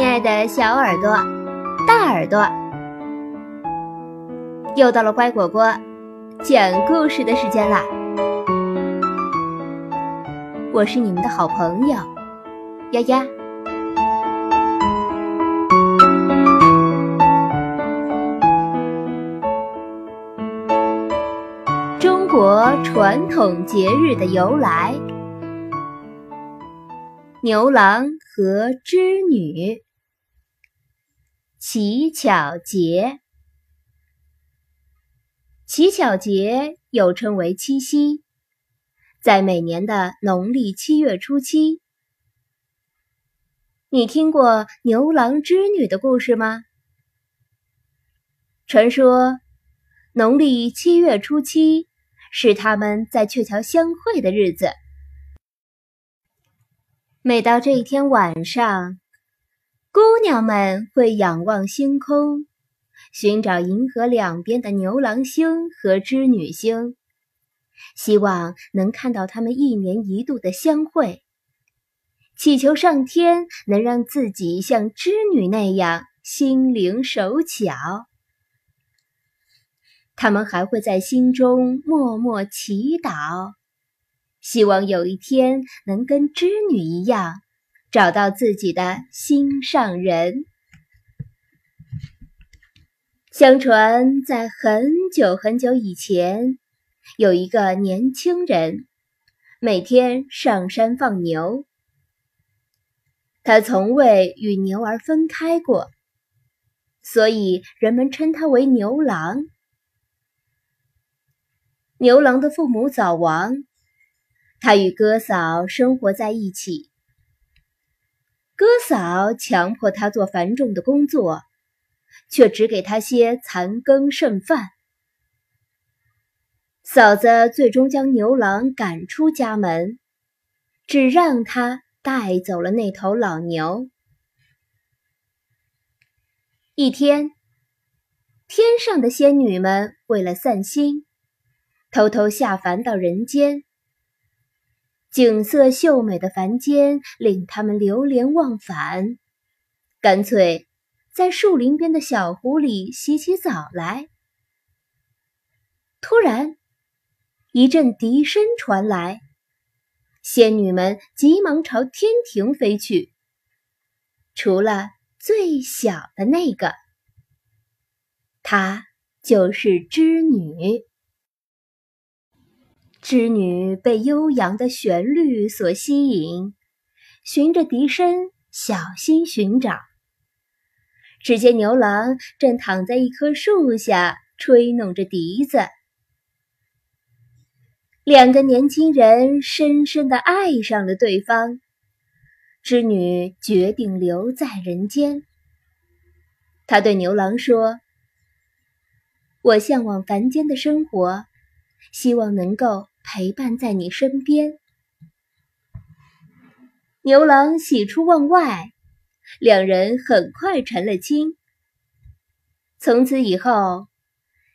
亲爱的小耳朵、大耳朵，又到了乖果果讲故事的时间啦！我是你们的好朋友丫丫。中国传统节日的由来。牛郎和织女，乞巧节。乞巧节又称为七夕，在每年的农历七月初七。你听过牛郎织女的故事吗？传说，农历七月初七是他们在鹊桥相会的日子。每到这一天晚上，姑娘们会仰望星空，寻找银河两边的牛郎星和织女星，希望能看到他们一年一度的相会，祈求上天能让自己像织女那样心灵手巧。他们还会在心中默默祈祷。希望有一天能跟织女一样，找到自己的心上人。相传，在很久很久以前，有一个年轻人，每天上山放牛。他从未与牛儿分开过，所以人们称他为牛郎。牛郎的父母早亡。他与哥嫂生活在一起，哥嫂强迫他做繁重的工作，却只给他些残羹剩饭。嫂子最终将牛郎赶出家门，只让他带走了那头老牛。一天，天上的仙女们为了散心，偷偷下凡到人间。景色秀美的凡间令他们流连忘返，干脆在树林边的小湖里洗起澡来。突然，一阵笛声传来，仙女们急忙朝天庭飞去，除了最小的那个，她就是织女。织女被悠扬的旋律所吸引，循着笛声小心寻找。只见牛郎正躺在一棵树下吹弄着笛子，两个年轻人深深的爱上了对方。织女决定留在人间。她对牛郎说：“我向往凡间的生活，希望能够。”陪伴在你身边，牛郎喜出望外，两人很快成了亲。从此以后，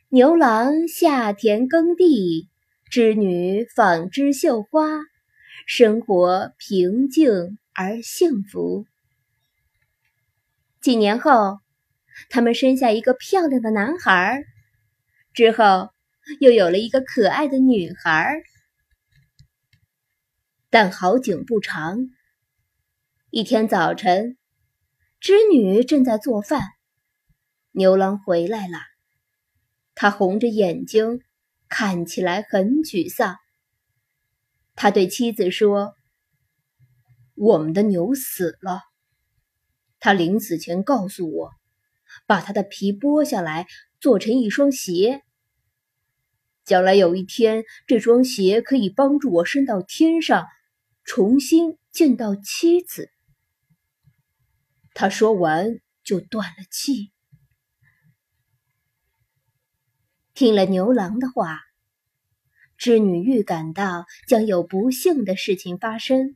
牛郎下田耕地，织女纺织绣花，生活平静而幸福。几年后，他们生下一个漂亮的男孩，之后。又有了一个可爱的女孩，但好景不长。一天早晨，织女正在做饭，牛郎回来了。他红着眼睛，看起来很沮丧。他对妻子说：“我们的牛死了。他临死前告诉我，把他的皮剥下来，做成一双鞋。”将来有一天，这双鞋可以帮助我升到天上，重新见到妻子。他说完就断了气。听了牛郎的话，织女预感到将有不幸的事情发生，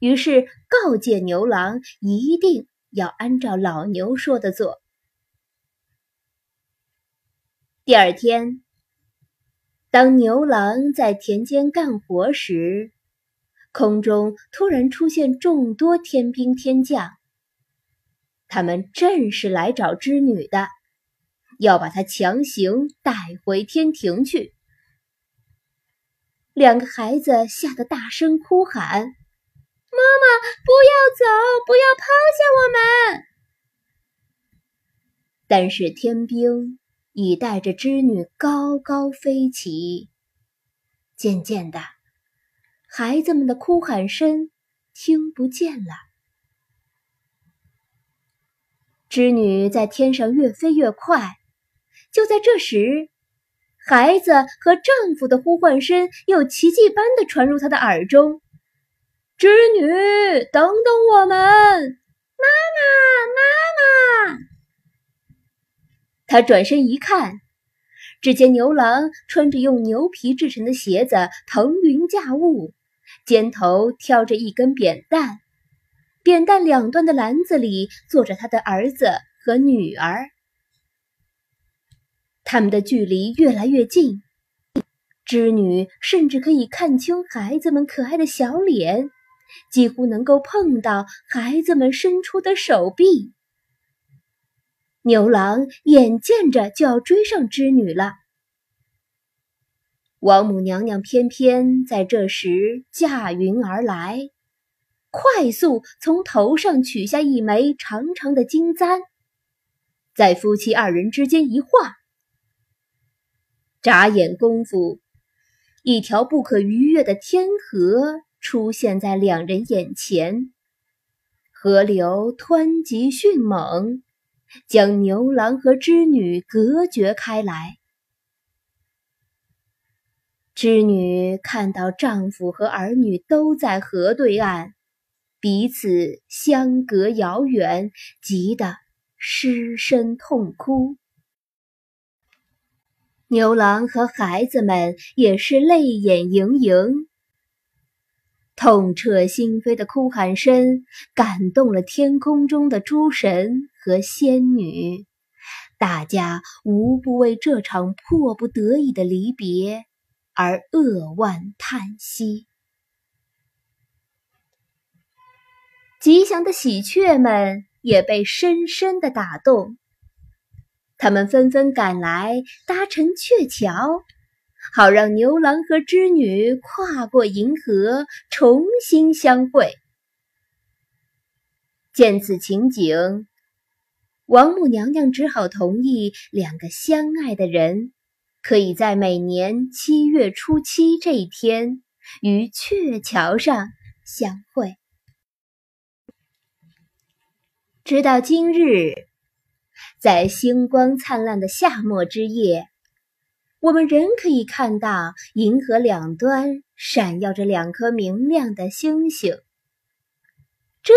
于是告诫牛郎一定要按照老牛说的做。第二天。当牛郎在田间干活时，空中突然出现众多天兵天将。他们正是来找织女的，要把她强行带回天庭去。两个孩子吓得大声哭喊：“妈妈，不要走，不要抛下我们！”但是天兵已带着织女高高飞起，渐渐的，孩子们的哭喊声听不见了。织女在天上越飞越快，就在这时，孩子和丈夫的呼唤声又奇迹般的传入她的耳中：“织女，等等我们！妈妈，妈！”他转身一看，只见牛郎穿着用牛皮制成的鞋子，腾云驾雾，肩头挑着一根扁担，扁担两端的篮子里坐着他的儿子和女儿。他们的距离越来越近，织女甚至可以看清孩子们可爱的小脸，几乎能够碰到孩子们伸出的手臂。牛郎眼见着就要追上织女了，王母娘娘偏偏在这时驾云而来，快速从头上取下一枚长长的金簪，在夫妻二人之间一画，眨眼功夫，一条不可逾越的天河出现在两人眼前，河流湍急迅猛。将牛郎和织女隔绝开来。织女看到丈夫和儿女都在河对岸，彼此相隔遥远，急得失声痛哭。牛郎和孩子们也是泪眼盈盈。痛彻心扉的哭喊声感动了天空中的诸神和仙女，大家无不为这场迫不得已的离别而扼腕叹息。吉祥的喜鹊们也被深深的打动，他们纷纷赶来搭成鹊桥。好让牛郎和织女跨过银河，重新相会。见此情景，王母娘娘只好同意两个相爱的人可以在每年七月初七这一天于鹊桥上相会。直到今日，在星光灿烂的夏末之夜。我们仍可以看到银河两端闪耀着两颗明亮的星星，这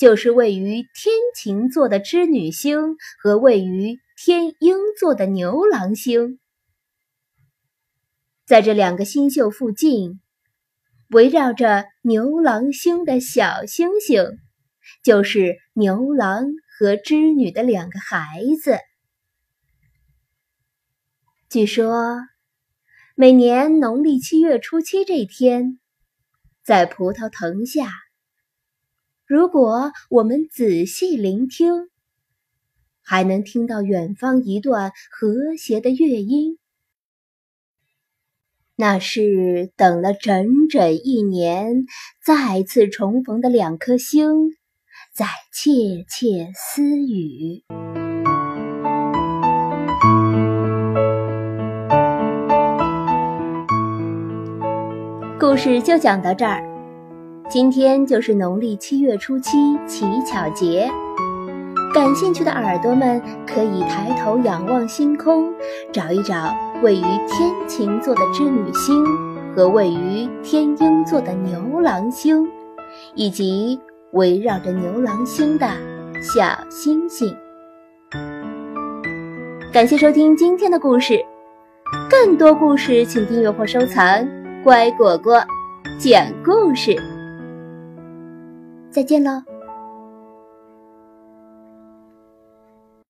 就是位于天琴座的织女星和位于天鹰座的牛郎星。在这两个星宿附近，围绕着牛郎星的小星星，就是牛郎和织女的两个孩子。据说，每年农历七月初七这天，在葡萄藤下，如果我们仔细聆听，还能听到远方一段和谐的乐音。那是等了整整一年，再次重逢的两颗星，在窃窃私语。故事就讲到这儿。今天就是农历七月初七乞巧节，感兴趣的耳朵们可以抬头仰望星空，找一找位于天琴座的织女星和位于天鹰座的牛郎星，以及围绕着牛郎星的小星星。感谢收听今天的故事，更多故事请订阅或收藏。乖果果讲故事，再见喽。